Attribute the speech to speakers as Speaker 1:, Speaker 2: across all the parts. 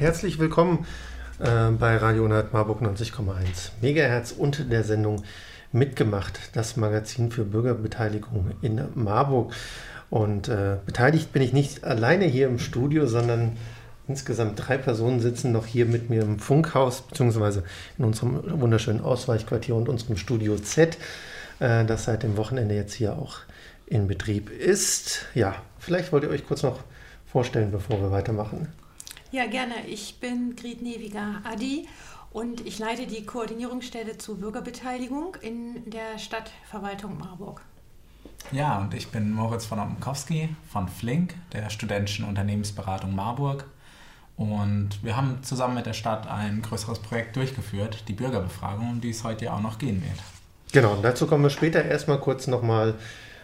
Speaker 1: Herzlich willkommen äh, bei Radio 100 Marburg 90,1 Megahertz und der Sendung Mitgemacht, das Magazin für Bürgerbeteiligung in Marburg. Und äh, beteiligt bin ich nicht alleine hier im Studio, sondern insgesamt drei Personen sitzen noch hier mit mir im Funkhaus, beziehungsweise in unserem wunderschönen Ausweichquartier und unserem Studio Z, äh, das seit dem Wochenende jetzt hier auch in Betrieb ist. Ja, vielleicht wollt ihr euch kurz noch vorstellen, bevor wir weitermachen.
Speaker 2: Ja, gerne. Ich bin Grit Neviger Adi und ich leite die Koordinierungsstelle zur Bürgerbeteiligung in der Stadtverwaltung Marburg.
Speaker 3: Ja, und ich bin Moritz von Omkowski von Flink, der Studentischen Unternehmensberatung Marburg. Und wir haben zusammen mit der Stadt ein größeres Projekt durchgeführt, die Bürgerbefragung, um die es heute ja auch noch gehen wird.
Speaker 1: Genau, und dazu kommen wir später erstmal kurz nochmal,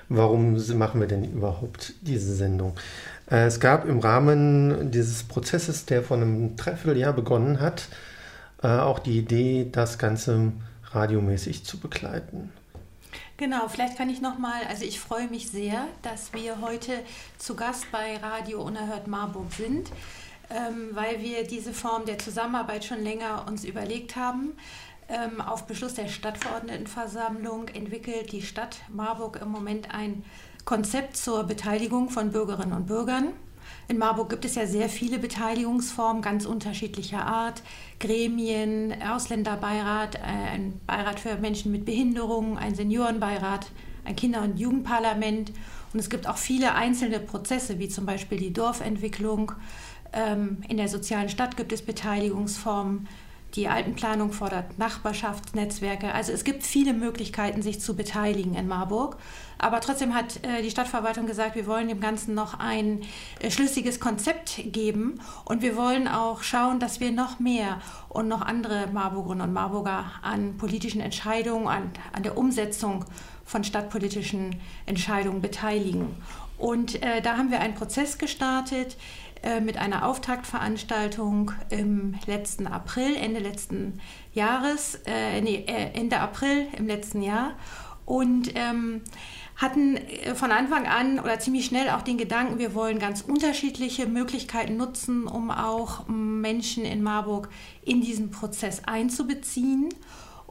Speaker 1: warum machen wir denn überhaupt diese Sendung? Äh, es gab im Rahmen dieses Prozesses, der vor einem Dreivierteljahr begonnen hat, äh, auch die Idee, das Ganze radiomäßig zu begleiten.
Speaker 2: Genau, vielleicht kann ich nochmal, also ich freue mich sehr, dass wir heute zu Gast bei Radio Unerhört Marburg sind, ähm, weil wir diese Form der Zusammenarbeit schon länger uns überlegt haben. Ähm, auf Beschluss der Stadtverordnetenversammlung entwickelt die Stadt Marburg im Moment ein Konzept zur Beteiligung von Bürgerinnen und Bürgern. In Marburg gibt es ja sehr viele Beteiligungsformen ganz unterschiedlicher Art. Gremien, Ausländerbeirat, äh, ein Beirat für Menschen mit Behinderungen, ein Seniorenbeirat, ein Kinder- und Jugendparlament. Und es gibt auch viele einzelne Prozesse, wie zum Beispiel die Dorfentwicklung. Ähm, in der sozialen Stadt gibt es Beteiligungsformen. Die Altenplanung fordert Nachbarschaftsnetzwerke. Also es gibt viele Möglichkeiten, sich zu beteiligen in Marburg. Aber trotzdem hat äh, die Stadtverwaltung gesagt, wir wollen dem Ganzen noch ein äh, schlüssiges Konzept geben und wir wollen auch schauen, dass wir noch mehr und noch andere Marburgerinnen und Marburger an politischen Entscheidungen, an, an der Umsetzung von stadtpolitischen Entscheidungen beteiligen. Und äh, da haben wir einen Prozess gestartet, äh, mit einer Auftaktveranstaltung im letzten April, Ende letzten Jahres, äh, nee, äh, Ende April im letzten Jahr und ähm, hatten äh, von Anfang an oder ziemlich schnell auch den Gedanken, wir wollen ganz unterschiedliche Möglichkeiten nutzen, um auch Menschen in Marburg in diesen Prozess einzubeziehen.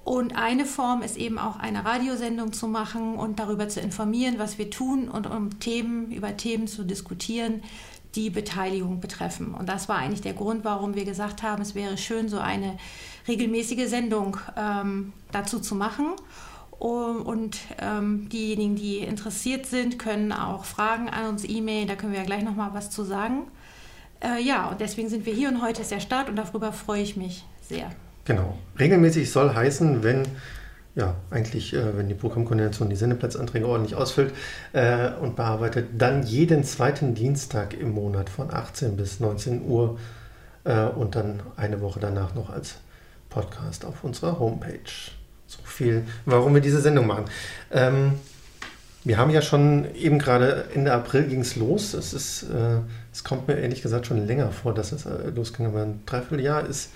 Speaker 2: Und eine Form ist eben auch eine Radiosendung zu machen und darüber zu informieren, was wir tun und um Themen, über Themen zu diskutieren, die Beteiligung betreffen. Und das war eigentlich der Grund, warum wir gesagt haben, es wäre schön, so eine regelmäßige Sendung ähm, dazu zu machen. Und ähm, diejenigen, die interessiert sind, können auch Fragen an uns e-mailen. Da können wir ja gleich noch mal was zu sagen. Äh, ja, und deswegen sind wir hier und heute ist der Start und darüber freue ich mich sehr.
Speaker 1: Genau. Regelmäßig soll heißen, wenn ja, eigentlich, äh, wenn die Programmkoordination die Sendeplatzanträge ordentlich ausfüllt äh, und bearbeitet, dann jeden zweiten Dienstag im Monat von 18 bis 19 Uhr äh, und dann eine Woche danach noch als Podcast auf unserer Homepage. So viel, warum wir diese Sendung machen. Ähm, wir haben ja schon eben gerade Ende April ging es los. Es, ist, äh, es kommt mir ehrlich gesagt schon länger vor, dass es äh, losging. Aber ein Dreivierteljahr ist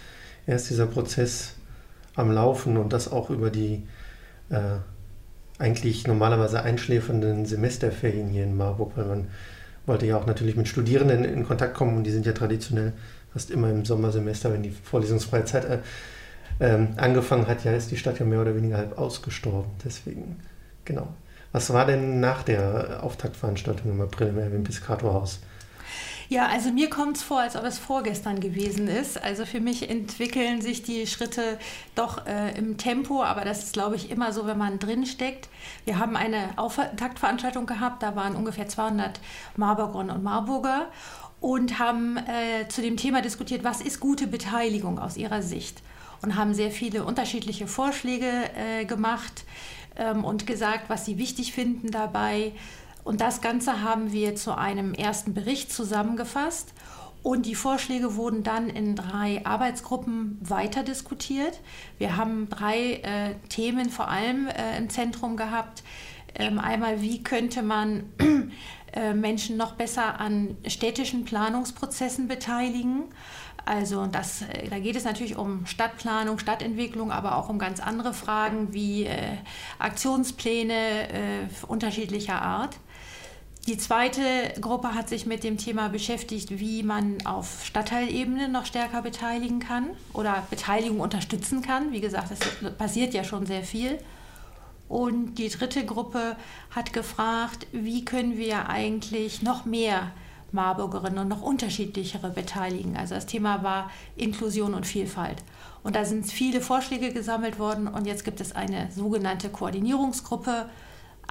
Speaker 1: erst dieser Prozess am Laufen und das auch über die äh, eigentlich normalerweise einschläfernden Semesterferien hier in Marburg, weil man wollte ja auch natürlich mit Studierenden in Kontakt kommen und die sind ja traditionell fast immer im Sommersemester, wenn die vorlesungsfreie Zeit äh, äh, angefangen hat, ja, ist die Stadt ja mehr oder weniger halb ausgestorben. Deswegen, genau. Was war denn nach der Auftaktveranstaltung im April im Erwin Piscator Haus?
Speaker 2: Ja, also mir kommt es vor, als ob es vorgestern gewesen ist. Also für mich entwickeln sich die Schritte doch äh, im Tempo, aber das ist, glaube ich, immer so, wenn man drin steckt. Wir haben eine Auftaktveranstaltung gehabt, da waren ungefähr 200 Marburgerinnen und Marburger und haben äh, zu dem Thema diskutiert, was ist gute Beteiligung aus ihrer Sicht und haben sehr viele unterschiedliche Vorschläge äh, gemacht ähm, und gesagt, was sie wichtig finden dabei. Und das Ganze haben wir zu einem ersten Bericht zusammengefasst. Und die Vorschläge wurden dann in drei Arbeitsgruppen weiter diskutiert. Wir haben drei äh, Themen vor allem äh, im Zentrum gehabt. Ähm, einmal, wie könnte man äh, Menschen noch besser an städtischen Planungsprozessen beteiligen? Also das, äh, da geht es natürlich um Stadtplanung, Stadtentwicklung, aber auch um ganz andere Fragen wie äh, Aktionspläne äh, unterschiedlicher Art. Die zweite Gruppe hat sich mit dem Thema beschäftigt, wie man auf Stadtteilebene noch stärker beteiligen kann oder Beteiligung unterstützen kann. Wie gesagt, es passiert ja schon sehr viel. Und die dritte Gruppe hat gefragt, wie können wir eigentlich noch mehr Marburgerinnen und noch unterschiedlichere beteiligen. Also das Thema war Inklusion und Vielfalt. Und da sind viele Vorschläge gesammelt worden und jetzt gibt es eine sogenannte Koordinierungsgruppe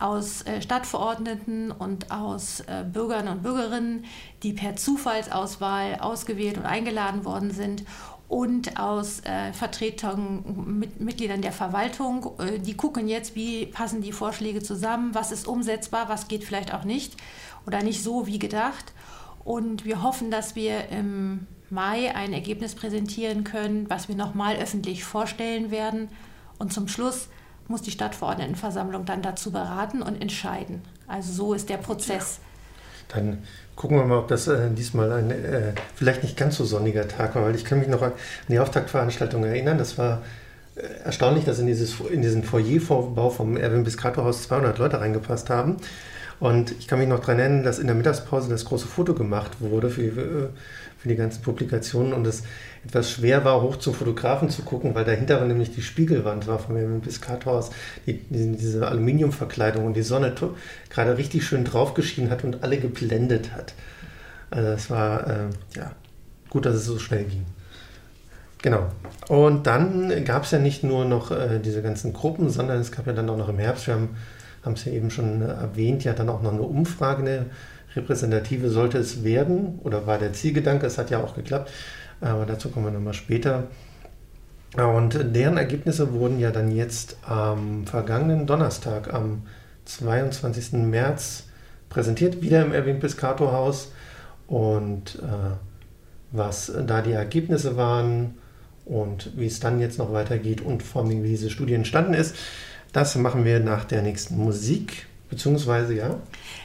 Speaker 2: aus äh, Stadtverordneten und aus äh, Bürgern und Bürgerinnen, die per Zufallsauswahl ausgewählt und eingeladen worden sind und aus äh, Vertretern, mit, Mitgliedern der Verwaltung. Äh, die gucken jetzt, wie passen die Vorschläge zusammen, was ist umsetzbar, was geht vielleicht auch nicht oder nicht so wie gedacht. Und wir hoffen, dass wir im Mai ein Ergebnis präsentieren können, was wir nochmal öffentlich vorstellen werden. Und zum Schluss muss die Stadtverordnetenversammlung dann dazu beraten und entscheiden. Also so ist der Prozess.
Speaker 1: Ja. Dann gucken wir mal, ob das äh, diesmal ein äh, vielleicht nicht ganz so sonniger Tag war, weil ich kann mich noch an die Auftaktveranstaltung erinnern. Das war äh, erstaunlich, dass in, dieses, in diesen Foyervorbau vom Erwin Biscato Haus 200 Leute reingepasst haben. Und ich kann mich noch daran erinnern, dass in der Mittagspause das große Foto gemacht wurde für, äh, für die ganzen Publikationen und es etwas schwer war, hoch zum Fotografen zu gucken, weil dahinter nämlich die Spiegelwand war von dem Piscathaus, die, diese Aluminiumverkleidung und die Sonne gerade richtig schön draufgeschienen hat und alle geblendet hat. Also es war äh, ja gut, dass es so schnell ging. Genau. Und dann gab es ja nicht nur noch äh, diese ganzen Gruppen, sondern es gab ja dann auch noch im Herbst, wir haben haben es ja eben schon erwähnt, ja dann auch noch eine Umfrage, eine repräsentative sollte es werden oder war der Zielgedanke, es hat ja auch geklappt, aber dazu kommen wir nochmal später. Und deren Ergebnisse wurden ja dann jetzt am vergangenen Donnerstag, am 22. März präsentiert, wieder im Erwin Piscato Haus. Und äh, was da die Ergebnisse waren und wie es dann jetzt noch weitergeht und vor allem wie diese Studie entstanden ist, das machen wir nach der nächsten Musik, beziehungsweise ja.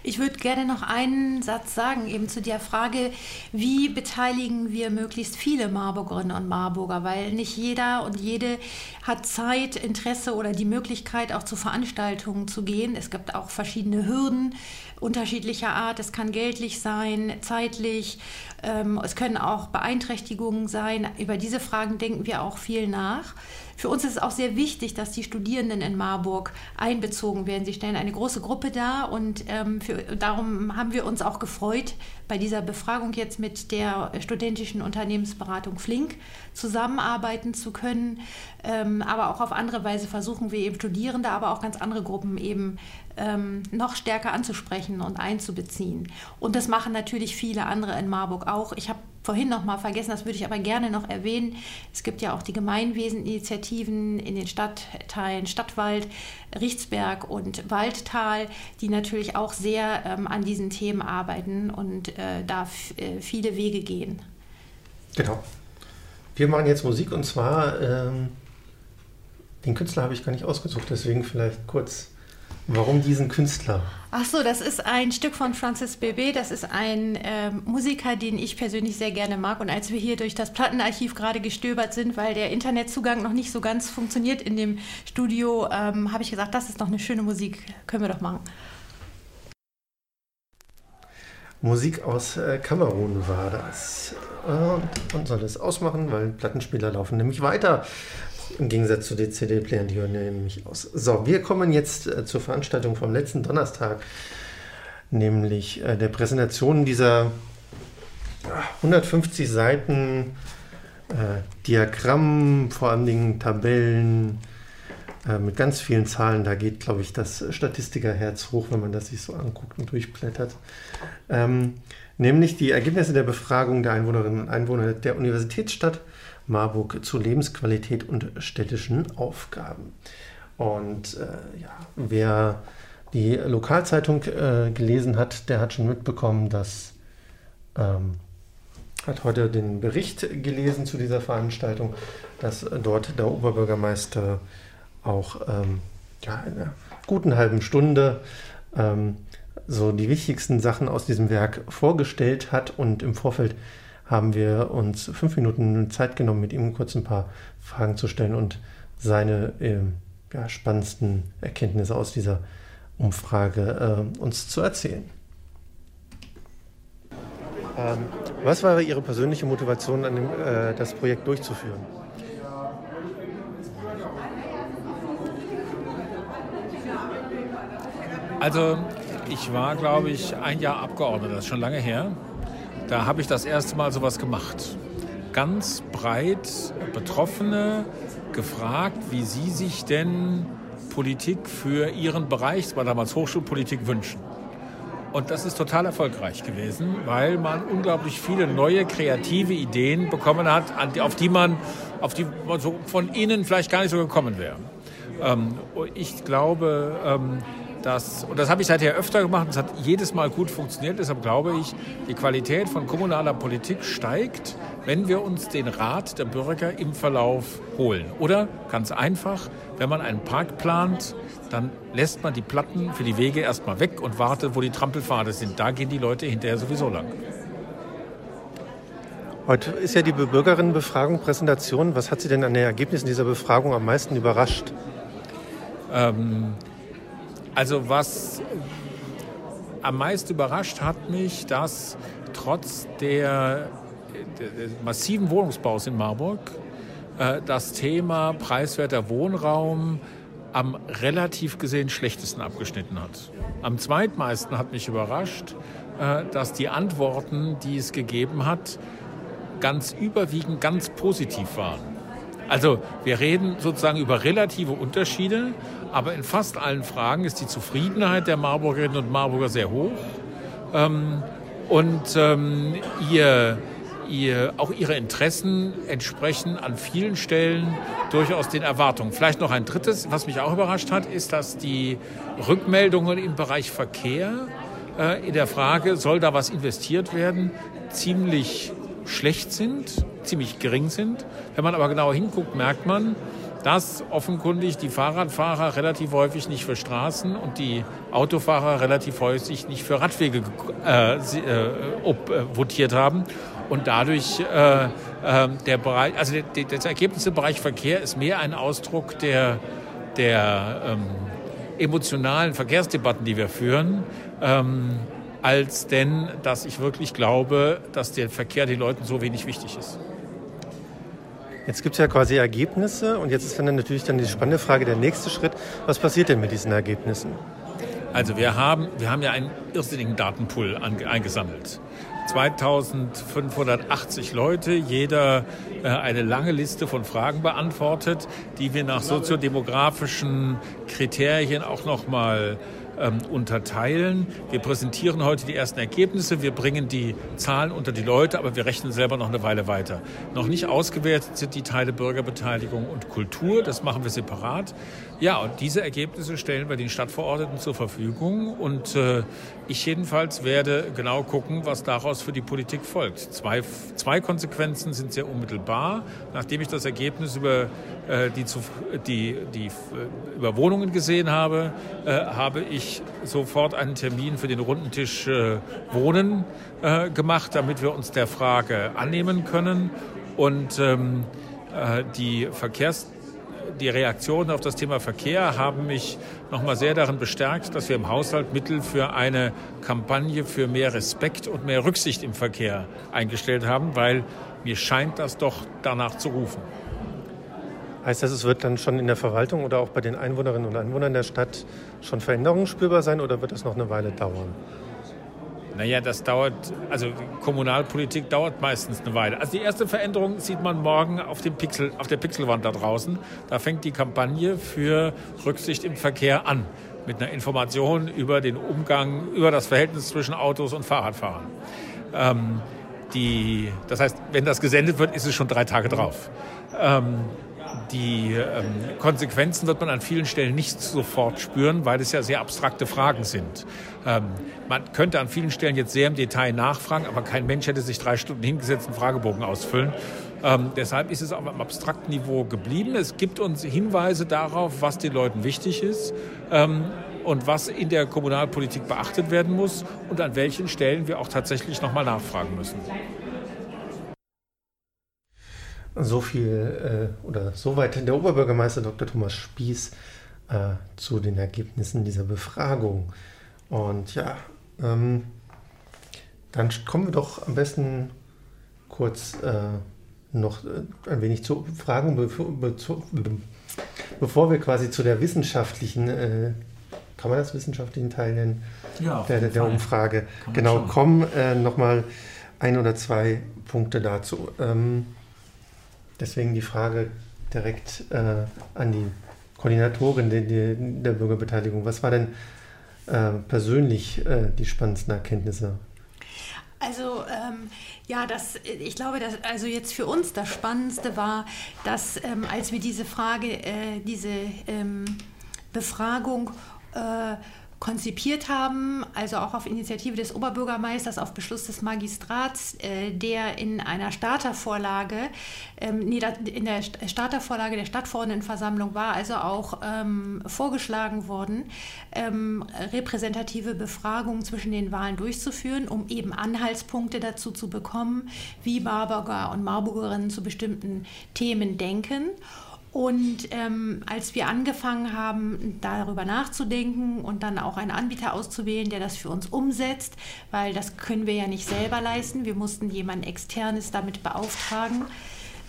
Speaker 2: Ich würde gerne noch einen Satz sagen, eben zu der Frage, wie beteiligen wir möglichst viele Marburgerinnen und Marburger, weil nicht jeder und jede hat Zeit, Interesse oder die Möglichkeit, auch zu Veranstaltungen zu gehen. Es gibt auch verschiedene Hürden unterschiedlicher Art. Es kann geldlich sein, zeitlich, ähm, es können auch Beeinträchtigungen sein. Über diese Fragen denken wir auch viel nach. Für uns ist es auch sehr wichtig, dass die Studierenden in Marburg einbezogen werden. Sie stellen eine große Gruppe dar und ähm, für, darum haben wir uns auch gefreut, bei dieser Befragung jetzt mit der studentischen Unternehmensberatung Flink zusammenarbeiten zu können. Ähm, aber auch auf andere Weise versuchen wir eben Studierende, aber auch ganz andere Gruppen eben ähm, noch stärker anzusprechen und einzubeziehen. Und das machen natürlich viele andere in Marburg auch. Ich habe vorhin noch mal vergessen, das würde ich aber gerne noch erwähnen. Es gibt ja auch die Gemeinweseninitiativen in den Stadtteilen Stadtwald, Richtsberg und Waldtal, die natürlich auch sehr ähm, an diesen Themen arbeiten und äh, da äh, viele Wege gehen.
Speaker 1: Genau. Wir machen jetzt Musik und zwar ähm, den Künstler habe ich gar nicht ausgesucht, deswegen vielleicht kurz Warum diesen Künstler?
Speaker 2: Ach so, das ist ein Stück von Francis Bebe. Das ist ein äh, Musiker, den ich persönlich sehr gerne mag. Und als wir hier durch das Plattenarchiv gerade gestöbert sind, weil der Internetzugang noch nicht so ganz funktioniert in dem Studio, ähm, habe ich gesagt, das ist doch eine schöne Musik. Können wir doch machen.
Speaker 1: Musik aus äh, Kamerun war das. Und man soll es ausmachen, weil Plattenspieler laufen nämlich weiter. Im Gegensatz zu den CD-Playern, die hören nämlich aus. So, wir kommen jetzt äh, zur Veranstaltung vom letzten Donnerstag, nämlich äh, der Präsentation dieser äh, 150 Seiten äh, Diagramm, vor allen Dingen Tabellen äh, mit ganz vielen Zahlen. Da geht, glaube ich, das Statistikerherz hoch, wenn man das sich so anguckt und durchblättert. Ähm, nämlich die Ergebnisse der Befragung der Einwohnerinnen und Einwohner der Universitätsstadt Marburg zu Lebensqualität und städtischen Aufgaben. Und äh, ja, wer die Lokalzeitung äh, gelesen hat, der hat schon mitbekommen, dass ähm, hat heute den Bericht gelesen zu dieser Veranstaltung, dass dort der Oberbürgermeister auch ähm, ja, in einer guten halben Stunde ähm, so die wichtigsten Sachen aus diesem Werk vorgestellt hat und im Vorfeld haben wir uns fünf Minuten Zeit genommen, mit ihm kurz ein paar Fragen zu stellen und seine äh, ja, spannendsten Erkenntnisse aus dieser Umfrage äh, uns zu erzählen. Ähm, was war Ihre persönliche Motivation, an dem, äh, das Projekt durchzuführen?
Speaker 4: Also ich war, glaube ich, ein Jahr Abgeordneter, das ist schon lange her. Da habe ich das erste Mal sowas gemacht. Ganz breit Betroffene gefragt, wie sie sich denn Politik für ihren Bereich, das war damals Hochschulpolitik, wünschen. Und das ist total erfolgreich gewesen, weil man unglaublich viele neue kreative Ideen bekommen hat, auf die man, auf die man so von innen vielleicht gar nicht so gekommen wäre. Ähm, ich glaube, ähm, dass, und das habe ich seither öfter gemacht, es hat jedes Mal gut funktioniert, deshalb glaube ich, die Qualität von kommunaler Politik steigt, wenn wir uns den Rat der Bürger im Verlauf holen. Oder ganz einfach, wenn man einen Park plant, dann lässt man die Platten für die Wege erstmal weg und wartet, wo die Trampelpfade sind. Da gehen die Leute hinterher sowieso lang.
Speaker 1: Heute ist ja die Bürgerinnenbefragung Präsentation. Was hat Sie denn an den Ergebnissen dieser Befragung am meisten überrascht?
Speaker 4: Ähm, also was am meisten überrascht hat mich, dass trotz der, der massiven Wohnungsbaus in Marburg äh, das Thema preiswerter Wohnraum am relativ gesehen schlechtesten abgeschnitten hat. Am zweitmeisten hat mich überrascht, äh, dass die Antworten, die es gegeben hat, ganz überwiegend ganz positiv waren. Also wir reden sozusagen über relative Unterschiede, aber in fast allen Fragen ist die Zufriedenheit der Marburgerinnen und Marburger sehr hoch. Ähm, und ähm, ihr, ihr, auch ihre Interessen entsprechen an vielen Stellen durchaus den Erwartungen. Vielleicht noch ein drittes, was mich auch überrascht hat, ist, dass die Rückmeldungen im Bereich Verkehr äh, in der Frage, soll da was investiert werden, ziemlich schlecht sind, ziemlich gering sind. Wenn man aber genauer hinguckt, merkt man, dass offenkundig die Fahrradfahrer relativ häufig nicht für Straßen und die Autofahrer relativ häufig nicht für Radwege äh, äh, ob, äh, votiert haben. Und dadurch äh, äh der Bereich, also der, das Ergebnis im Bereich Verkehr ist mehr ein Ausdruck der, der ähm, emotionalen Verkehrsdebatten, die wir führen. Ähm, als denn, dass ich wirklich glaube, dass der Verkehr den Leuten so wenig wichtig ist.
Speaker 1: Jetzt gibt es ja quasi Ergebnisse und jetzt ist dann natürlich dann die spannende Frage, der nächste Schritt, was passiert denn mit diesen Ergebnissen?
Speaker 4: Also wir haben, wir haben ja einen irrsinnigen Datenpool eingesammelt. 2580 Leute, jeder äh, eine lange Liste von Fragen beantwortet, die wir nach soziodemografischen Kriterien auch nochmal ähm, unterteilen. Wir präsentieren heute die ersten Ergebnisse, wir bringen die Zahlen unter die Leute, aber wir rechnen selber noch eine Weile weiter. Noch nicht ausgewertet sind die Teile Bürgerbeteiligung und Kultur, das machen wir separat. Ja, und diese Ergebnisse stellen wir den Stadtverordneten zur Verfügung und äh, ich jedenfalls werde genau gucken, was daraus für die Politik folgt. Zwei, zwei Konsequenzen sind sehr unmittelbar. Nachdem ich das Ergebnis über äh, die, die, die äh, über Wohnungen gesehen habe, äh, habe ich sofort einen Termin für den Rundentisch äh, Wohnen äh, gemacht, damit wir uns der Frage annehmen können und ähm, die Verkehrs die Reaktionen auf das Thema Verkehr haben mich nochmal sehr darin bestärkt, dass wir im Haushalt Mittel für eine Kampagne für mehr Respekt und mehr Rücksicht im Verkehr eingestellt haben, weil mir scheint das doch danach zu rufen.
Speaker 1: Heißt das, es wird dann schon in der Verwaltung oder auch bei den Einwohnerinnen und Einwohnern der Stadt schon Veränderungen spürbar sein oder wird das noch eine Weile dauern?
Speaker 4: Naja, das dauert, also Kommunalpolitik dauert meistens eine Weile. Also die erste Veränderung sieht man morgen auf, dem Pixel, auf der Pixelwand da draußen. Da fängt die Kampagne für Rücksicht im Verkehr an. Mit einer Information über den Umgang, über das Verhältnis zwischen Autos und Fahrradfahrern. Ähm, die, das heißt, wenn das gesendet wird, ist es schon drei Tage drauf. Ähm, die ähm, Konsequenzen wird man an vielen Stellen nicht sofort spüren, weil es ja sehr abstrakte Fragen sind. Ähm, man könnte an vielen Stellen jetzt sehr im Detail nachfragen, aber kein Mensch hätte sich drei Stunden hingesetzt und Fragebogen ausfüllen. Ähm, deshalb ist es auf einem abstrakten Niveau geblieben. Es gibt uns Hinweise darauf, was den Leuten wichtig ist ähm, und was in der Kommunalpolitik beachtet werden muss und an welchen Stellen wir auch tatsächlich nochmal nachfragen müssen.
Speaker 1: So viel äh, oder soweit der Oberbürgermeister Dr. Thomas Spieß äh, zu den Ergebnissen dieser Befragung. Und ja, ähm, Dann kommen wir doch am besten kurz äh, noch äh, ein wenig zu Fragen, bevor, bevor wir quasi zu der wissenschaftlichen, äh, kann man das wissenschaftlichen Teil nennen? Ja, der, der, Umfrage. Genau, kommen äh, nochmal ein oder zwei Punkte dazu. Ähm, deswegen die Frage direkt äh, an die Koordinatorin der, der, Bürgerbeteiligung. Was war denn äh, persönlich äh, die spannendsten Erkenntnisse?
Speaker 2: Also ähm, ja, das, ich glaube, dass also jetzt für uns das Spannendste war, dass ähm, als wir diese Frage, äh, diese ähm, Befragung äh, konzipiert haben, also auch auf Initiative des Oberbürgermeisters, auf Beschluss des Magistrats, äh, der in einer Startervorlage, ähm, in der Startervorlage der Stadtverordnetenversammlung war also auch ähm, vorgeschlagen worden, ähm, repräsentative Befragungen zwischen den Wahlen durchzuführen, um eben Anhaltspunkte dazu zu bekommen, wie Marburger und Marburgerinnen zu bestimmten Themen denken. Und ähm, als wir angefangen haben, darüber nachzudenken und dann auch einen Anbieter auszuwählen, der das für uns umsetzt, weil das können wir ja nicht selber leisten, wir mussten jemanden externes damit beauftragen.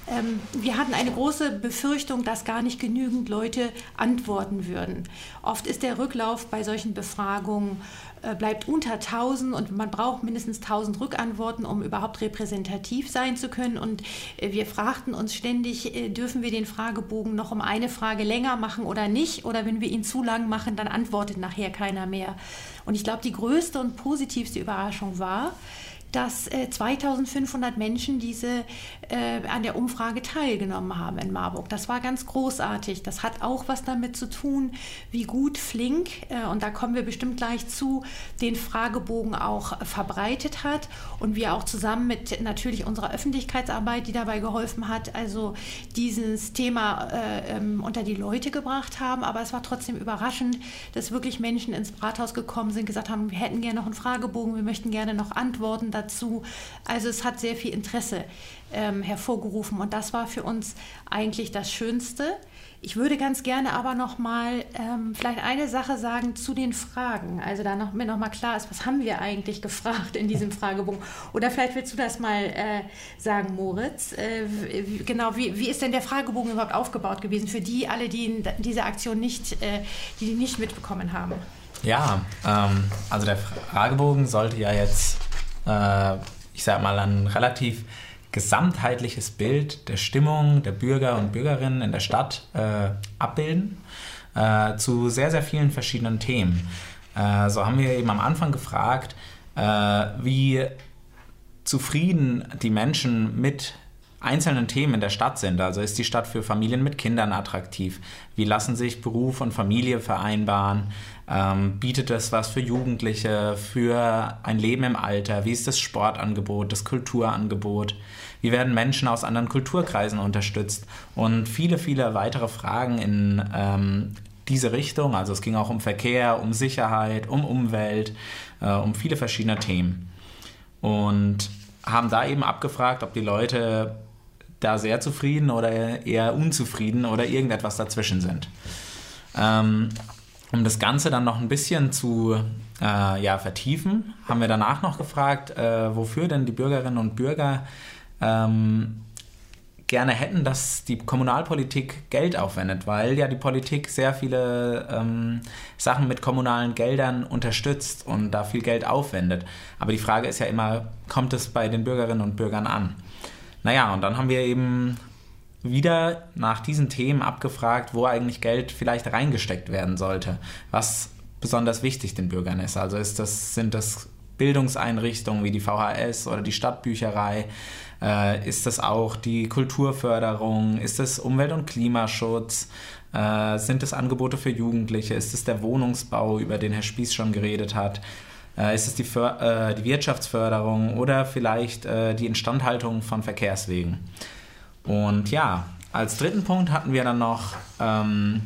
Speaker 2: Ähm, wir hatten eine große Befürchtung, dass gar nicht genügend Leute antworten würden. Oft ist der Rücklauf bei solchen Befragungen äh, bleibt unter 1000 und man braucht mindestens 1000 Rückantworten, um überhaupt repräsentativ sein zu können. Und äh, wir fragten uns ständig, äh, dürfen wir den Fragebogen noch um eine Frage länger machen oder nicht? Oder wenn wir ihn zu lang machen, dann antwortet nachher keiner mehr. Und ich glaube, die größte und positivste Überraschung war, dass äh, 2500 Menschen diese äh, an der Umfrage teilgenommen haben in Marburg. Das war ganz großartig. Das hat auch was damit zu tun, wie gut Flink, äh, und da kommen wir bestimmt gleich zu, den Fragebogen auch verbreitet hat und wir auch zusammen mit natürlich unserer Öffentlichkeitsarbeit, die dabei geholfen hat, also dieses Thema äh, ähm, unter die Leute gebracht haben. Aber es war trotzdem überraschend, dass wirklich Menschen ins Rathaus gekommen sind, gesagt haben, wir hätten gerne noch einen Fragebogen, wir möchten gerne noch Antworten dazu dazu. Also es hat sehr viel Interesse ähm, hervorgerufen und das war für uns eigentlich das Schönste. Ich würde ganz gerne aber noch mal ähm, vielleicht eine Sache sagen zu den Fragen. Also da noch, mir noch mal klar ist, was haben wir eigentlich gefragt in diesem Fragebogen? Oder vielleicht willst du das mal äh, sagen, Moritz. Äh, wie, genau, wie, wie ist denn der Fragebogen überhaupt aufgebaut gewesen für die alle, die diese Aktion nicht, äh, die nicht mitbekommen haben?
Speaker 3: Ja, ähm, also der Fragebogen sollte ja jetzt äh, ich sag mal, ein relativ gesamtheitliches Bild der Stimmung der Bürger und Bürgerinnen in der Stadt äh, abbilden äh, zu sehr, sehr vielen verschiedenen Themen. Äh, so haben wir eben am Anfang gefragt, äh, wie zufrieden die Menschen mit einzelnen Themen in der Stadt sind. Also ist die Stadt für Familien mit Kindern attraktiv? Wie lassen sich Beruf und Familie vereinbaren? Ähm, bietet es was für Jugendliche, für ein Leben im Alter? Wie ist das Sportangebot, das Kulturangebot? Wie werden Menschen aus anderen Kulturkreisen unterstützt? Und viele, viele weitere Fragen in ähm, diese Richtung. Also es ging auch um Verkehr, um Sicherheit, um Umwelt, äh, um viele verschiedene Themen. Und haben da eben abgefragt, ob die Leute da sehr zufrieden oder eher unzufrieden oder irgendetwas dazwischen sind. Ähm, um das Ganze dann noch ein bisschen zu äh, ja, vertiefen, haben wir danach noch gefragt, äh, wofür denn die Bürgerinnen und Bürger ähm, gerne hätten, dass die Kommunalpolitik Geld aufwendet, weil ja die Politik sehr viele ähm, Sachen mit kommunalen Geldern unterstützt und da viel Geld aufwendet. Aber die Frage ist ja immer, kommt es bei den Bürgerinnen und Bürgern an? Naja, und dann haben wir eben wieder nach diesen Themen abgefragt, wo eigentlich Geld vielleicht reingesteckt werden sollte, was besonders wichtig den Bürgern ist. Also ist das, sind das Bildungseinrichtungen wie die VHS oder die Stadtbücherei? Äh, ist das auch die Kulturförderung? Ist das Umwelt- und Klimaschutz? Äh, sind es Angebote für Jugendliche? Ist es der Wohnungsbau, über den Herr Spieß schon geredet hat? Äh, ist es die, äh, die Wirtschaftsförderung oder vielleicht äh, die Instandhaltung von Verkehrswegen? Und ja, als dritten Punkt hatten wir dann noch ähm,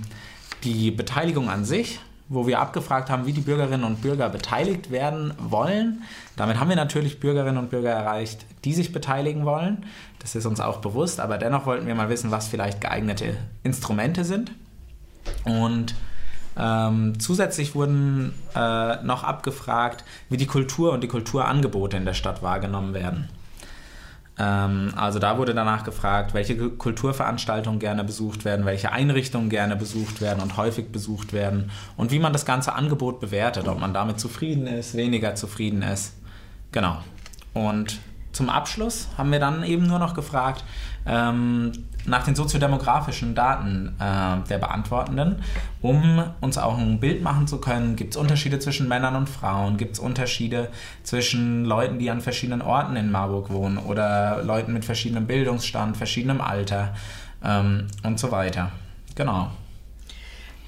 Speaker 3: die Beteiligung an sich, wo wir abgefragt haben, wie die Bürgerinnen und Bürger beteiligt werden wollen. Damit haben wir natürlich Bürgerinnen und Bürger erreicht, die sich beteiligen wollen. Das ist uns auch bewusst, aber dennoch wollten wir mal wissen, was vielleicht geeignete Instrumente sind. Und Ähm, zusätzlich wurden äh, noch abgefragt, wie die Kultur und die Kulturangebote in der Stadt wahrgenommen werden. Ähm, also da wurde danach gefragt, welche Kulturveranstaltungen gerne besucht werden, welche Einrichtungen gerne besucht werden und häufig besucht werden und wie man das ganze Angebot bewertet, ob man damit zufrieden ist, weniger zufrieden ist. Genau. Und zum Abschluss haben wir dann eben nur noch gefragt ähm, nach den soziodemografischen Daten äh, der Beantwortenden, um uns auch ein Bild machen zu können. Gibt es Unterschiede zwischen Männern und Frauen? Gibt es Unterschiede zwischen Leuten, die an verschiedenen Orten in Marburg wohnen oder Leuten mit verschiedenem Bildungsstand, verschiedenem Alter ähm, und so weiter? Genau.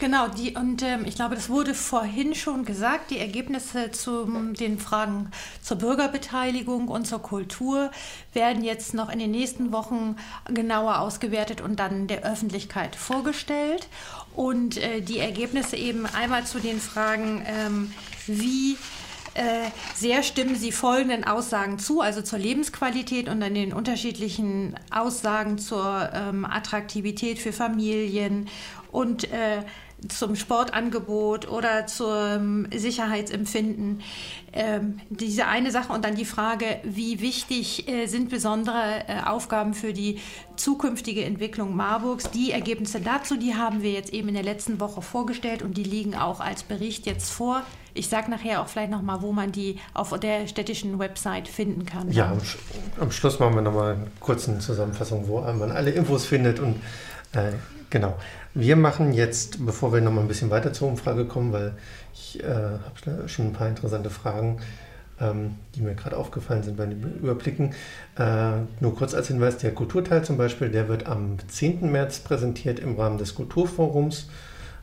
Speaker 2: Genau, die, und ähm, ich glaube, das wurde vorhin schon gesagt, die Ergebnisse zu den Fragen zur Bürgerbeteiligung und zur Kultur werden jetzt noch in den nächsten Wochen genauer ausgewertet und dann der Öffentlichkeit vorgestellt. Und äh, die Ergebnisse eben einmal zu den Fragen, ähm, wie äh, sehr stimmen Sie folgenden Aussagen zu, also zur Lebensqualität und dann den unterschiedlichen Aussagen zur ähm, Attraktivität für Familien und äh, zum Sportangebot oder zum Sicherheitsempfinden. Ähm, diese eine Sache und dann die Frage, wie wichtig äh, sind besondere äh, Aufgaben für die zukünftige Entwicklung Marburgs. Die Ergebnisse dazu, die haben wir jetzt eben in der letzten Woche vorgestellt und die liegen auch als Bericht jetzt vor. Ich sage nachher auch vielleicht nochmal, wo man die auf der städtischen Website finden kann.
Speaker 1: Ja, am, am Schluss machen wir nochmal eine kurze Zusammenfassung, wo man alle Infos findet und äh, genau. Wir machen jetzt, bevor wir noch mal ein bisschen weiter zur Umfrage kommen, weil ich äh, habe schon ein paar interessante Fragen, ähm, die mir gerade aufgefallen sind beim Überblicken. Äh, nur kurz als Hinweis, der Kulturteil zum Beispiel, der wird am 10. März präsentiert im Rahmen des Kulturforums.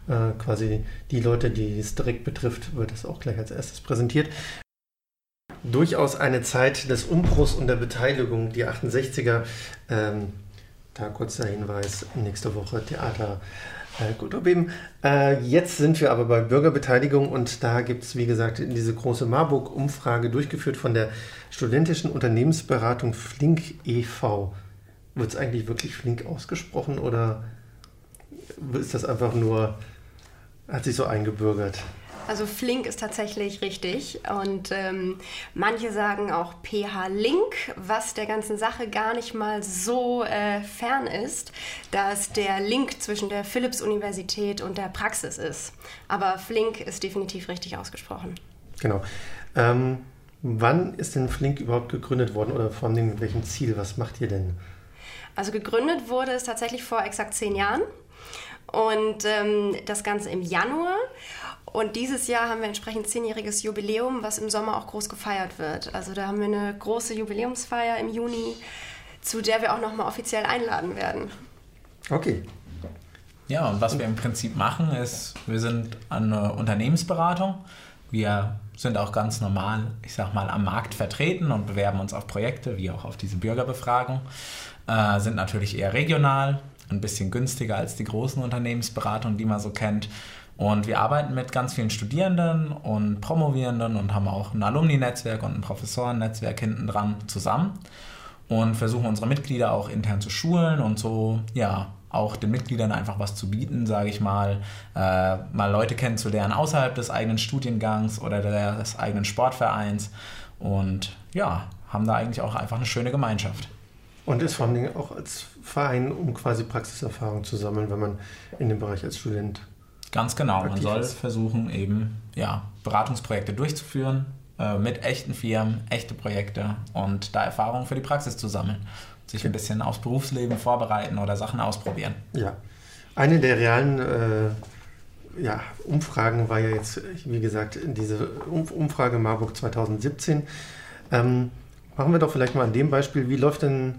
Speaker 1: Äh, quasi die Leute, die es direkt betrifft, wird es auch gleich als erstes präsentiert durchaus eine Zeit des Umbruchs und der Beteiligung. Die 68er ähm, da kurzer Hinweis, nächste Woche Theater äh, Kulturbeben. Äh, jetzt sind wir aber bei Bürgerbeteiligung und da gibt es, wie gesagt, diese große Marburg-Umfrage durchgeführt von der studentischen Unternehmensberatung Flink e.V. Wird es eigentlich wirklich Flink ausgesprochen oder ist das einfach nur, hat sich so eingebürgert?
Speaker 5: Also Flink ist tatsächlich richtig und ähm, manche sagen auch PH-Link, was der ganzen Sache gar nicht mal so äh, fern ist, da es der Link zwischen der Philipps-Universität und der Praxis ist. Aber Flink ist definitiv richtig ausgesprochen.
Speaker 1: Genau. Ähm, wann ist denn Flink überhaupt gegründet worden oder vor allem mit welchem Ziel? Was macht ihr denn?
Speaker 5: Also gegründet wurde es tatsächlich vor exakt zehn Jahren und ähm, das Ganze im Januar. Und dieses Jahr haben wir entsprechend zehnjähriges Jubiläum, was im Sommer auch groß gefeiert wird. Also da haben wir eine große Jubiläumsfeier im Juni, zu der wir auch nochmal offiziell einladen werden.
Speaker 1: Okay.
Speaker 3: Ja, und was wir im Prinzip machen, ist, wir sind eine Unternehmensberatung. Wir sind auch ganz normal, ich sag mal, am Markt vertreten und bewerben uns auf Projekte, wie auch auf diese Bürgerbefragung. Äh, sind natürlich eher regional, ein bisschen günstiger als die großen Unternehmensberatungen, die man so kennt. Und wir arbeiten mit ganz vielen Studierenden und Promovierenden und haben auch ein Alumni-Netzwerk und ein Professoren-Netzwerk hinten dran zusammen und versuchen unsere Mitglieder auch intern zu schulen und so, ja, auch den Mitgliedern einfach was zu bieten, sage ich mal, äh, mal Leute kennenzulernen außerhalb des eigenen Studiengangs oder des eigenen Sportvereins und ja, haben da eigentlich auch einfach eine schöne Gemeinschaft.
Speaker 1: Und ist vor allen Dingen auch als Verein, um quasi Praxiserfahrung zu sammeln, wenn man in dem Bereich als Student
Speaker 3: Ganz genau. Man soll ist. versuchen, eben ja, Beratungsprojekte durchzuführen äh, mit echten Firmen, echte Projekte und da Erfahrungen für die Praxis zu sammeln. Sich ein bisschen aufs Berufsleben vorbereiten oder Sachen ausprobieren.
Speaker 1: Ja. Eine der realen äh, ja, Umfragen war ja jetzt, wie gesagt, diese Umfrage Marburg 2017. Ähm, machen wir doch vielleicht mal an dem Beispiel, wie läuft denn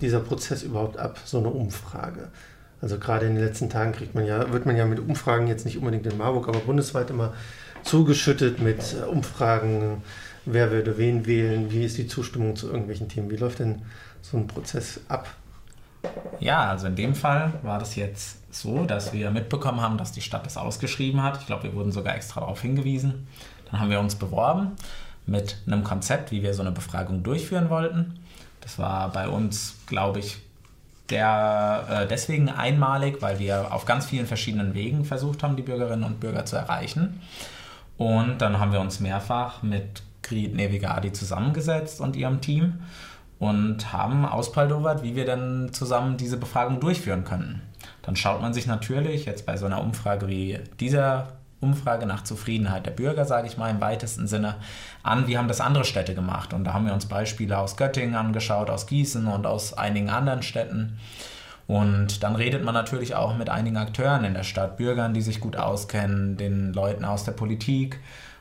Speaker 1: dieser Prozess überhaupt ab, so eine Umfrage? Also gerade in den letzten Tagen kriegt man ja, wird man ja mit Umfragen jetzt nicht unbedingt in Marburg, aber bundesweit immer zugeschüttet mit äh, Umfragen, wer würde wen wählen, wie ist die Zustimmung zu irgendwelchen Themen. Wie läuft denn so ein Prozess ab?
Speaker 3: Ja, also in dem Fall war das jetzt so, dass wir mitbekommen haben, dass die Stadt das ausgeschrieben hat. Ich glaube, wir wurden sogar extra darauf hingewiesen. Dann haben wir uns beworben mit einem Konzept, wie wir so eine Befragung durchführen wollten. Das war bei uns, glaube ich, der äh, deswegen einmalig, weil wir auf ganz vielen verschiedenen Wegen versucht haben, die Bürgerinnen und Bürger zu erreichen. Und dann haben wir uns mehrfach mit Grit Nevigadi zusammengesetzt und ihrem Team und haben auspaldowert, wie wir dann zusammen diese Befragung durchführen können. Dann schaut man sich natürlich jetzt bei so einer Umfrage wie dieser Umfrage nach Zufriedenheit der Bürger, sage ich mal im weitesten Sinne, an, wie haben das andere Städte gemacht. Und da haben wir uns Beispiele aus Göttingen angeschaut, aus Gießen und aus einigen anderen Städten. Und dann redet man natürlich auch mit einigen Akteuren in der Stadt, Bürgern, die sich gut auskennen, den Leuten aus der Politik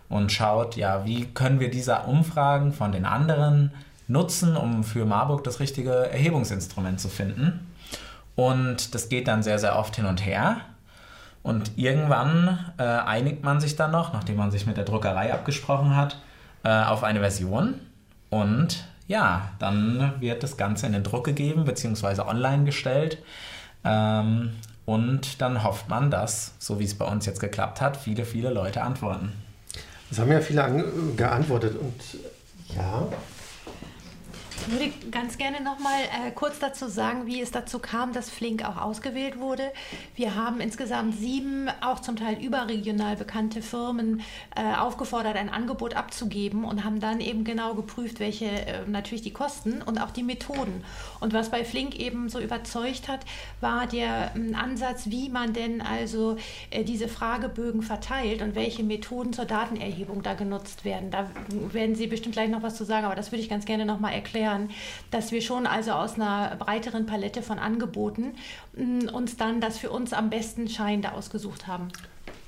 Speaker 3: und schaut, ja, wie können wir diese Umfragen von den anderen nutzen, um für Marburg das richtige Erhebungsinstrument zu finden. Und das geht dann sehr, sehr oft hin und her. Und irgendwann äh, einigt man sich dann noch, nachdem man sich mit der Druckerei abgesprochen hat, äh, auf eine Version. Und ja, dann wird das Ganze in den Druck gegeben, beziehungsweise online gestellt. Ähm, und dann hofft man, dass, so wie es bei uns jetzt geklappt hat, viele, viele Leute antworten.
Speaker 1: Es haben ja viele geantwortet und ja,
Speaker 2: ich würde ganz gerne noch mal äh, kurz dazu sagen, wie es dazu kam, dass Flink auch ausgewählt wurde. Wir haben insgesamt sieben, auch zum Teil überregional bekannte Firmen äh, aufgefordert, ein Angebot abzugeben und haben dann eben genau geprüft, welche äh, natürlich die Kosten und auch die Methoden. Und was bei Flink eben so überzeugt hat, war der ähm, Ansatz, wie man denn also äh, diese Fragebögen verteilt und welche Methoden zur Datenerhebung da genutzt werden. Da werden Sie bestimmt gleich noch was zu sagen, aber das würde ich ganz gerne noch mal erklären daran, dass wir schon also aus einer breiteren Palette von Angeboten mm, uns dann das für uns am besten Scheinende ausgesucht haben.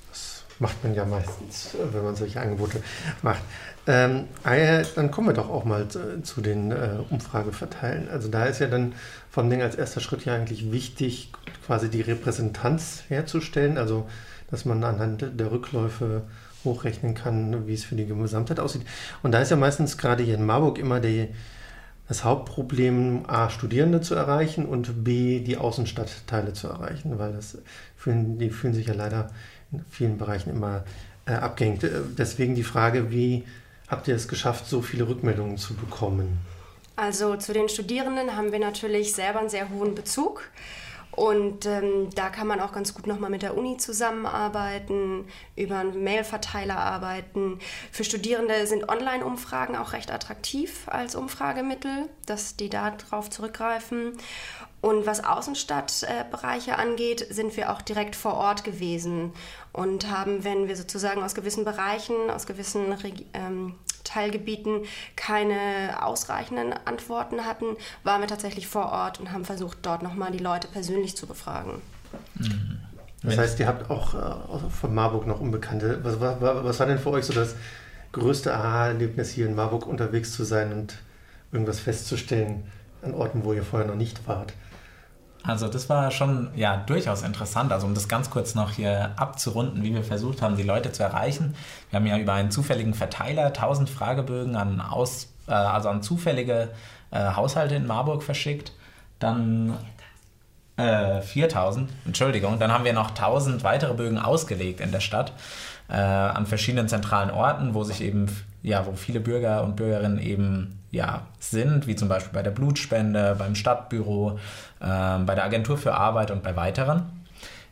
Speaker 1: Das macht man ja meistens, wenn man solche Angebote macht. Ähm, ah dann kommen wir doch auch mal zu, zu den äh, Umfrageverteilen. Also da ist ja dann vom Ding als erster Schritt ja eigentlich wichtig, quasi die Repräsentanz herzustellen, also dass man anhand der Rückläufe hochrechnen kann, wie es für die Gesamtheit aussieht. Und da ist ja meistens gerade hier in Marburg immer die, das Hauptproblem, A, Studierende zu erreichen und B, die Außenstadtteile zu erreichen, weil das fühlen, die fühlen sich ja leider in vielen Bereichen immer äh, abgehängt. Äh, deswegen die Frage, wie habt ihr es geschafft, so viele Rückmeldungen zu bekommen?
Speaker 5: Also zu den Studierenden haben wir natürlich selber einen sehr hohen Bezug. Und ähm, da kann man auch ganz gut nochmal mit der Uni zusammenarbeiten, über einen Mailverteiler arbeiten. Für Studierende sind Online-Umfragen auch recht attraktiv als Umfragemittel, dass die darauf zurückgreifen. Und was Außenstadtbereiche angeht, sind wir auch direkt vor Ort gewesen und haben, wenn wir sozusagen aus gewissen Bereichen, aus gewissen ähm, Teilgebieten keine ausreichenden Antworten hatten, waren wir tatsächlich vor Ort und haben versucht, dort nochmal die Leute persönlich zu befragen.
Speaker 1: Mhm. Das heißt, ihr habt auch äh, von Marburg noch Unbekannte. Was, was, was war denn für euch so das größte Aha-Erlebnis, hier in Marburg unterwegs zu sein und irgendwas festzustellen an Orten, wo ihr vorher noch nicht wart?
Speaker 3: Also das war schon ja durchaus interessant. Also um das ganz kurz noch hier abzurunden, wie wir versucht haben, die Leute zu erreichen. Wir haben ja über einen zufälligen Verteiler 1000 Fragebögen an aus, äh, also an zufällige äh, Haushalte in Marburg verschickt. Dann äh, 4000, Entschuldigung. Dann haben wir noch 1000 weitere Bögen ausgelegt in der Stadt äh, an verschiedenen zentralen Orten, wo sich eben ja, wo viele Bürger und Bürgerinnen eben ja, sind, wie zum Beispiel bei der Blutspende, beim Stadtbüro, äh, bei der Agentur für Arbeit und bei weiteren.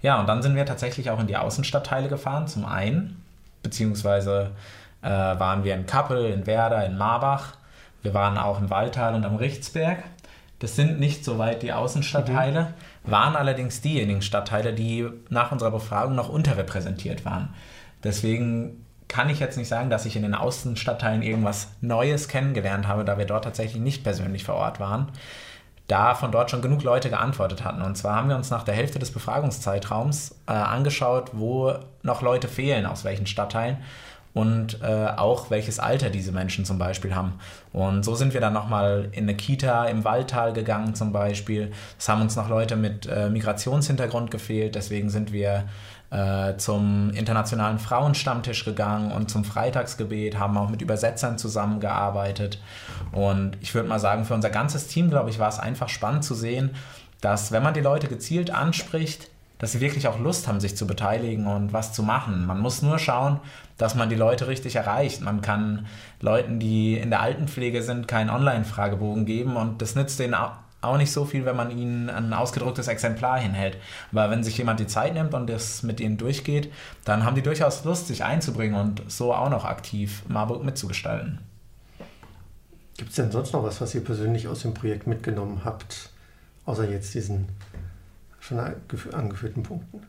Speaker 3: Ja, und dann sind wir tatsächlich auch in die Außenstadtteile gefahren, zum einen, beziehungsweise äh, waren wir in Kappel, in Werder, in Marbach. Wir waren auch im Waldtal und am Richtsberg. Das sind nicht so weit die Außenstadtteile, mhm. waren allerdings diejenigen Stadtteile, die nach unserer Befragung noch unterrepräsentiert waren. Deswegen kann ich jetzt nicht sagen, dass ich in den Außenstadtteilen irgendwas Neues kennengelernt habe, da wir dort tatsächlich nicht persönlich vor Ort waren, da von dort schon genug Leute geantwortet hatten. Und zwar haben wir uns nach der Hälfte des Befragungszeitraums äh, angeschaut, wo noch Leute fehlen, aus welchen Stadtteilen und äh, auch welches Alter diese Menschen zum Beispiel haben. Und so sind wir dann nochmal in eine Kita im Waldtal gegangen zum Beispiel. Es haben uns noch Leute mit äh, Migrationshintergrund gefehlt, deswegen sind wir äh, zum Internationalen Frauenstammtisch gegangen und zum Freitagsgebet, haben auch mit Übersetzern zusammengearbeitet. Und ich würde mal sagen, für unser ganzes Team, glaube ich, war es einfach spannend zu sehen, dass wenn man die Leute gezielt anspricht, dass sie wirklich auch Lust haben, sich zu beteiligen und was zu machen. Man muss nur schauen, dass man die Leute richtig erreicht. Man kann Leuten, die in der Altenpflege sind, keinen Online-Fragebogen geben und das nützt denen auch nicht so viel, wenn man ihnen ein ausgedrucktes Exemplar hinhält. Aber wenn sich jemand die Zeit nimmt und das mit ihnen durchgeht, dann haben die durchaus Lust, sich einzubringen und so auch noch aktiv Marburg mitzugestalten.
Speaker 1: Gibt es denn sonst noch was, was ihr persönlich aus dem Projekt mitgenommen habt, außer jetzt diesen schon angeführten Punkten?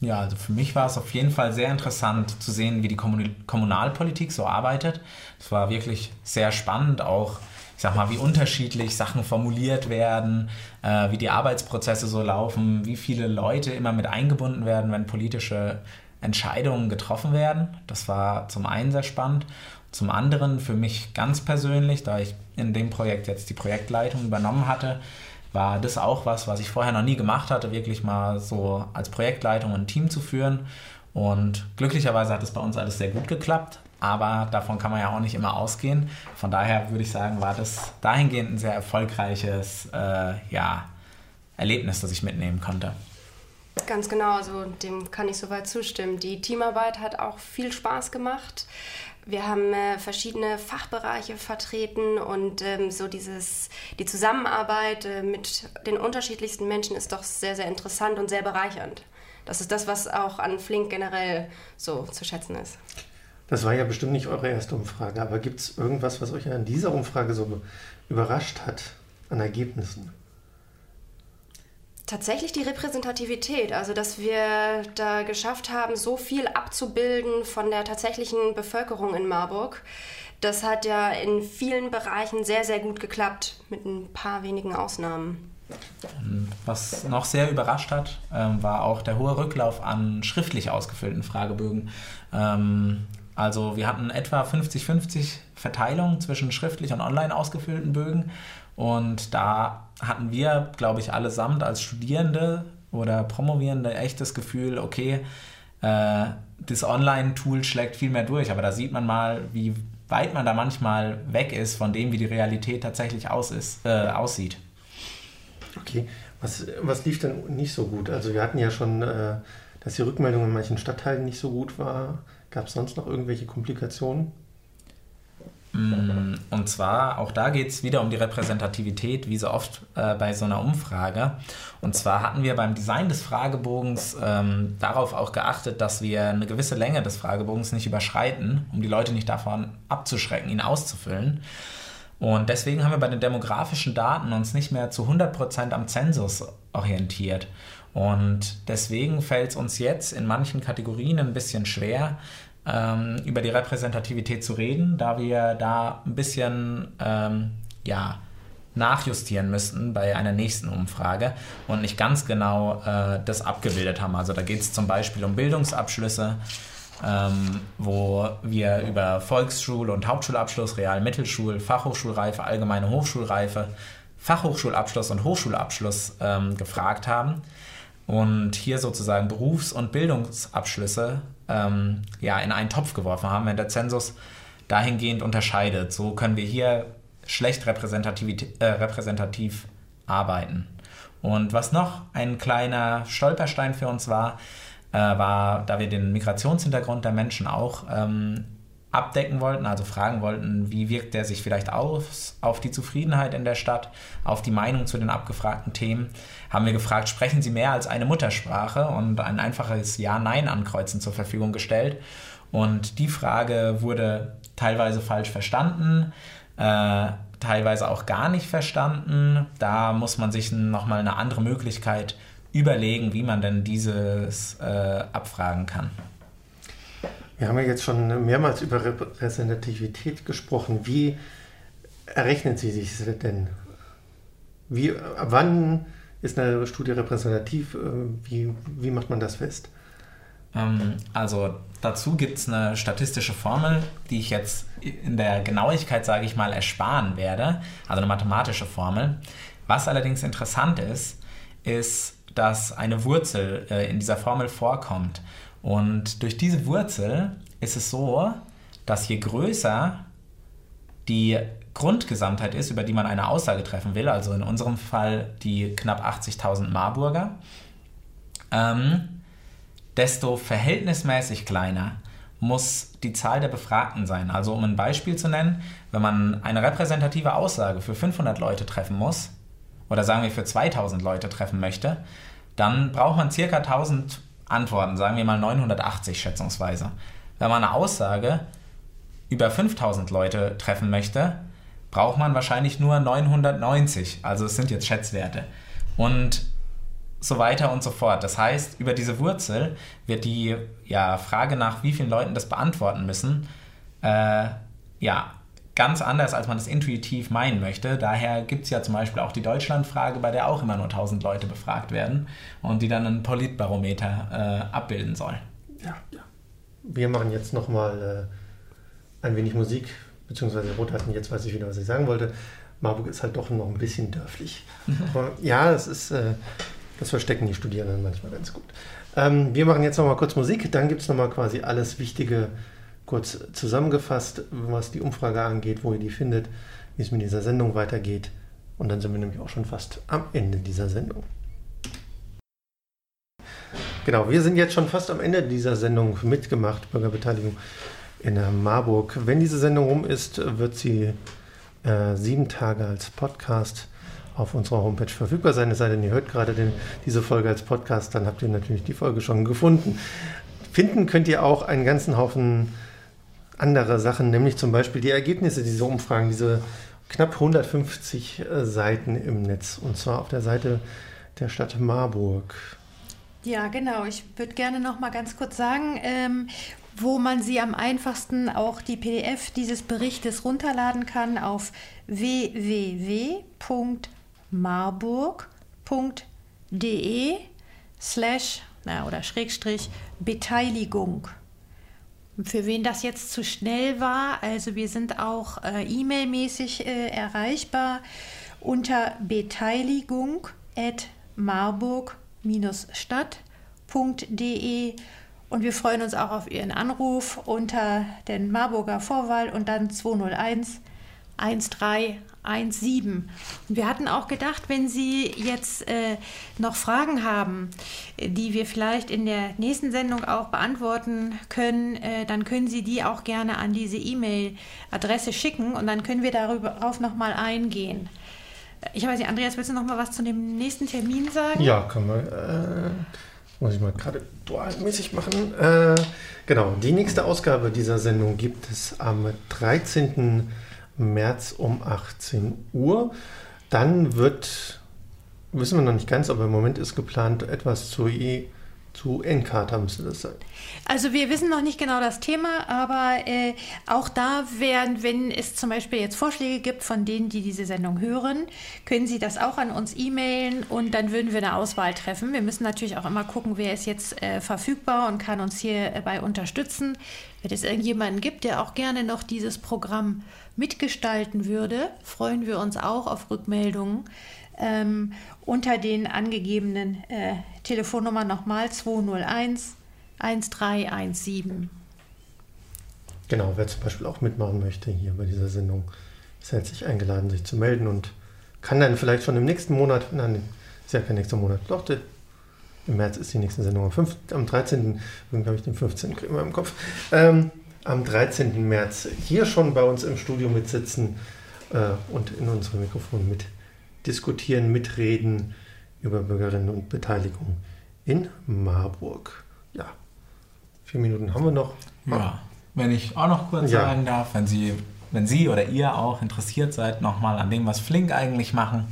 Speaker 3: Ja, also für mich war es auf jeden Fall sehr interessant zu sehen, wie die Kommunalpolitik so arbeitet. Es war wirklich sehr spannend, auch ich sag mal, wie unterschiedlich Sachen formuliert werden, äh, wie die Arbeitsprozesse so laufen, wie viele Leute immer mit eingebunden werden, wenn politische Entscheidungen getroffen werden. Das war zum einen sehr spannend. Zum anderen für mich ganz persönlich, da ich in dem Projekt jetzt die Projektleitung übernommen hatte, war das auch was, was ich vorher noch nie gemacht hatte, wirklich mal so als Projektleitung ein Team zu führen. Und glücklicherweise hat es bei uns alles sehr gut geklappt aber davon kann man ja auch nicht immer ausgehen. Von daher würde ich sagen, war das dahingehend ein sehr erfolgreiches äh, ja, Erlebnis, das ich mitnehmen konnte.
Speaker 5: Ganz genau, also dem kann ich soweit zustimmen. Die Teamarbeit hat auch viel Spaß gemacht. Wir haben äh, verschiedene Fachbereiche vertreten und ähm, so dieses, die Zusammenarbeit äh, mit den unterschiedlichsten Menschen ist doch sehr, sehr interessant und sehr bereichernd. Das ist das, was auch an Flink generell so zu schätzen ist.
Speaker 1: Das war ja bestimmt nicht eure erste Umfrage, aber gibt es irgendwas, was euch an dieser Umfrage so überrascht hat an Ergebnissen?
Speaker 5: Tatsächlich die Repräsentativität, also dass wir da geschafft haben, so viel abzubilden von der tatsächlichen Bevölkerung in Marburg. Das hat ja in vielen Bereichen sehr, sehr gut geklappt, mit ein paar wenigen Ausnahmen.
Speaker 3: Was noch sehr überrascht hat, ähm, war auch der hohe Rücklauf an schriftlich ausgefüllten Fragebögen. Ähm, also wir hatten etwa 50-50 Verteilung zwischen schriftlich und online ausgefüllten Bögen. Und da hatten wir, glaube ich, allesamt als Studierende oder Promovierende echt das Gefühl, okay, äh, das Online-Tool schlägt viel mehr durch. Aber da sieht man mal, wie weit man da manchmal weg ist von dem, wie die Realität tatsächlich aus ist, äh, aussieht.
Speaker 1: Okay, was, was lief denn nicht so gut? Also wir hatten ja schon, äh, dass die Rückmeldung in manchen Stadtteilen nicht so gut war. Gab es sonst noch irgendwelche Komplikationen?
Speaker 3: Mm, und zwar, auch da geht es wieder um die Repräsentativität, wie so oft äh, bei so einer Umfrage. Und zwar hatten wir beim Design des Fragebogens ähm, darauf auch geachtet, dass wir eine gewisse Länge des Fragebogens nicht überschreiten, um die Leute nicht davon abzuschrecken, ihn auszufüllen. Und deswegen haben wir bei den demografischen Daten uns nicht mehr zu 100% am Zensus orientiert. Und deswegen fällt es uns jetzt in manchen Kategorien ein bisschen schwer, ähm, über die Repräsentativität zu reden, da wir da ein bisschen ähm, ja, nachjustieren müssten bei einer nächsten Umfrage und nicht ganz genau äh, das abgebildet haben. Also da geht es zum Beispiel um Bildungsabschlüsse, ähm, wo wir über Volksschul- und Hauptschulabschluss, Real-, Mittelschul-, Fachhochschulreife, allgemeine Hochschulreife, Fachhochschulabschluss und Hochschulabschluss ähm, gefragt haben und hier sozusagen Berufs- und Bildungsabschlüsse ähm, ja, in einen Topf geworfen haben, wenn der Zensus dahingehend unterscheidet. So können wir hier schlecht repräsentativ, äh, repräsentativ arbeiten. Und was noch ein kleiner Stolperstein für uns war, äh, war, da wir den Migrationshintergrund der Menschen auch ähm, abdecken wollten, also fragen wollten, wie wirkt der sich vielleicht aus auf die Zufriedenheit in der Stadt, auf die Meinung zu den abgefragten Themen, haben wir gefragt, sprechen Sie mehr als eine Muttersprache und ein einfaches Ja-Nein-Ankreuzen zur Verfügung gestellt. Und die Frage wurde teilweise falsch verstanden, äh, teilweise auch gar nicht verstanden. Da muss man sich nochmal eine andere Möglichkeit überlegen, wie man denn dieses äh, abfragen kann.
Speaker 1: Wir haben ja jetzt schon mehrmals über Repräsentativität gesprochen. Wie errechnen Sie sich denn? Wie, wann ist eine Studie repräsentativ? Äh, wie, wie macht man das fest?
Speaker 3: Ähm, also dazu gibt es eine statistische Formel, die ich jetzt in der Genauigkeit, sage ich mal, ersparen werde. Also eine mathematische Formel. Was allerdings interessant ist, ist, dass eine Wurzel äh, in dieser Formel vorkommt. Und durch diese Wurzel ist es so, dass je größer die Grundgesamtheit ist, über die man eine Aussage treffen will, also in unserem Fall die knapp 80.000 Marburger, ähm, desto verhältnismäßig kleiner muss die Zahl der Befragten sein. Also um ein Beispiel zu nennen, wenn man eine repräsentative Aussage für 500 Leute treffen muss, oder sagen wir für 2000 Leute treffen möchte, dann braucht man circa 1000 Antworten, sagen wir mal 980 schätzungsweise. Wenn man eine Aussage über 5000 Leute treffen möchte, braucht man wahrscheinlich nur 990. Also es sind jetzt Schätzwerte. Und so weiter und so fort. Das heißt, über diese Wurzel wird die ja, Frage nach, wie vielen Leuten das beantworten müssen, äh, ja, ganz anders, als man es intuitiv meinen möchte. Daher gibt es ja zum Beispiel auch die Deutschlandfrage, bei der auch immer nur 1000 Leute befragt werden und die dann ein Politbarometer äh, abbilden soll.
Speaker 1: Ja, ja. Wir machen jetzt nochmal äh, ein wenig Musik, beziehungsweise Rot hatten jetzt weiß ich wieder, was ich sagen wollte. Marburg ist halt doch noch ein bisschen dörflich. Aber ja, es ist, äh, das verstecken die Studierenden manchmal ganz gut. Ähm, wir machen jetzt nochmal kurz Musik, dann gibt es nochmal quasi alles Wichtige kurz zusammengefasst, was die Umfrage angeht, wo ihr die findet, wie es mit dieser Sendung weitergeht. Und dann sind wir nämlich auch schon fast am Ende dieser Sendung. Genau, wir sind jetzt schon fast am Ende dieser Sendung mitgemacht, Bürgerbeteiligung in Marburg. Wenn diese Sendung rum ist, wird sie äh, sieben Tage als Podcast auf unserer Homepage verfügbar sein. Es sei denn, ihr hört gerade den, diese Folge als Podcast, dann habt ihr natürlich die Folge schon gefunden. Finden könnt ihr auch einen ganzen Haufen anderer Sachen, nämlich zum Beispiel die Ergebnisse dieser Umfragen, diese knapp 150 äh, Seiten im Netz, und zwar auf der Seite der Stadt Marburg.
Speaker 2: Ja, genau. Ich würde gerne noch mal ganz kurz sagen, ähm, wo man sie am einfachsten auch die PDF dieses Berichtes runterladen kann auf www.marburg.de slash oder Schrägstrich Beteiligung. Für wen das jetzt zu schnell war, also wir sind auch äh, E-Mail-mäßig äh, erreichbar unter beteiligung at marburg-stadt.de und wir freuen uns auch auf Ihren Anruf unter den Marburger Vorwahl und dann 201 1317. Und wir hatten auch gedacht, wenn Sie jetzt äh, noch Fragen haben, die wir vielleicht in der nächsten Sendung auch beantworten können, äh, dann können Sie die auch gerne an diese E-Mail-Adresse schicken und dann können wir darauf nochmal eingehen. Ich weiß nicht, Andreas, willst du noch mal was zu dem nächsten Termin sagen?
Speaker 1: Ja, können wir. Äh, muss ich mal gerade dualmäßig machen. Äh, genau, die nächste Ausgabe dieser Sendung gibt es am 13. März um 18 Uhr. Dann wird, wissen wir noch nicht ganz, aber im Moment ist geplant, etwas zur E zu Encarta müsste das sein.
Speaker 2: Also wir wissen noch nicht genau das Thema, aber äh, auch da werden, wenn es zum Beispiel jetzt Vorschläge gibt von denen, die diese Sendung hören, können Sie das auch an uns e-mailen und dann würden wir eine Auswahl treffen. Wir müssen natürlich auch immer gucken, wer ist jetzt äh, verfügbar und kann uns hierbei unterstützen. Wenn es irgendjemanden gibt, der auch gerne noch dieses Programm mitgestalten würde, freuen wir uns auch auf Rückmeldungen. Ähm, unter den angegebenen äh, Telefonnummern nochmal 201 1317.
Speaker 1: Genau, wer zum Beispiel auch mitmachen möchte hier bei dieser Sendung, ist herzlich eingeladen, sich zu melden und kann dann vielleicht schon im nächsten Monat, nein, ist ja kein nächster Monat, doch, der, im März ist die nächste Sendung, am, 5, am 13., glaube ich, den 15. kriegen wir im Kopf, ähm, am 13. März hier schon bei uns im Studio mitsitzen äh, und in unserem Mikrofon mit diskutieren, mitreden über Bürgerinnen und Beteiligung in Marburg. Ja, vier Minuten haben wir noch.
Speaker 3: Ja, wenn ich auch noch kurz ja. sagen darf, wenn Sie, wenn Sie oder ihr auch interessiert seid, nochmal an dem, was Flink eigentlich machen,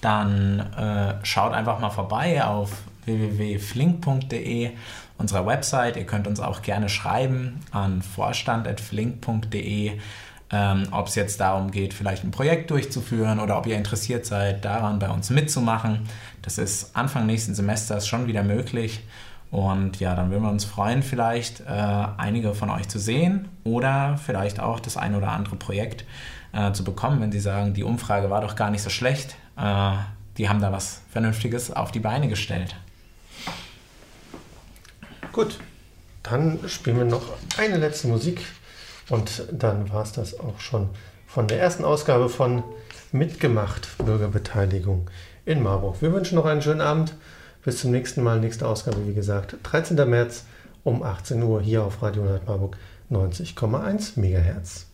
Speaker 3: dann äh, schaut einfach mal vorbei auf www.flink.de, unserer Website. Ihr könnt uns auch gerne schreiben an vorstand.flink.de ähm, ob es jetzt darum geht, vielleicht ein Projekt durchzuführen oder ob ihr interessiert seid, daran bei uns mitzumachen. Das ist Anfang nächsten Semesters schon wieder möglich. Und ja, dann würden wir uns freuen, vielleicht äh, einige von euch zu sehen oder vielleicht auch das ein oder andere Projekt äh, zu bekommen, wenn sie sagen, die Umfrage war doch gar nicht so schlecht. Äh, die haben da was Vernünftiges auf die Beine gestellt.
Speaker 1: Gut, dann spielen wir noch eine letzte Musik. Und dann war es das auch schon von der ersten Ausgabe von Mitgemacht Bürgerbeteiligung in Marburg. Wir wünschen noch einen schönen Abend. Bis zum nächsten Mal. Nächste Ausgabe, wie gesagt, 13. März um 18 Uhr hier auf Radio 100 Marburg 90,1 MHz.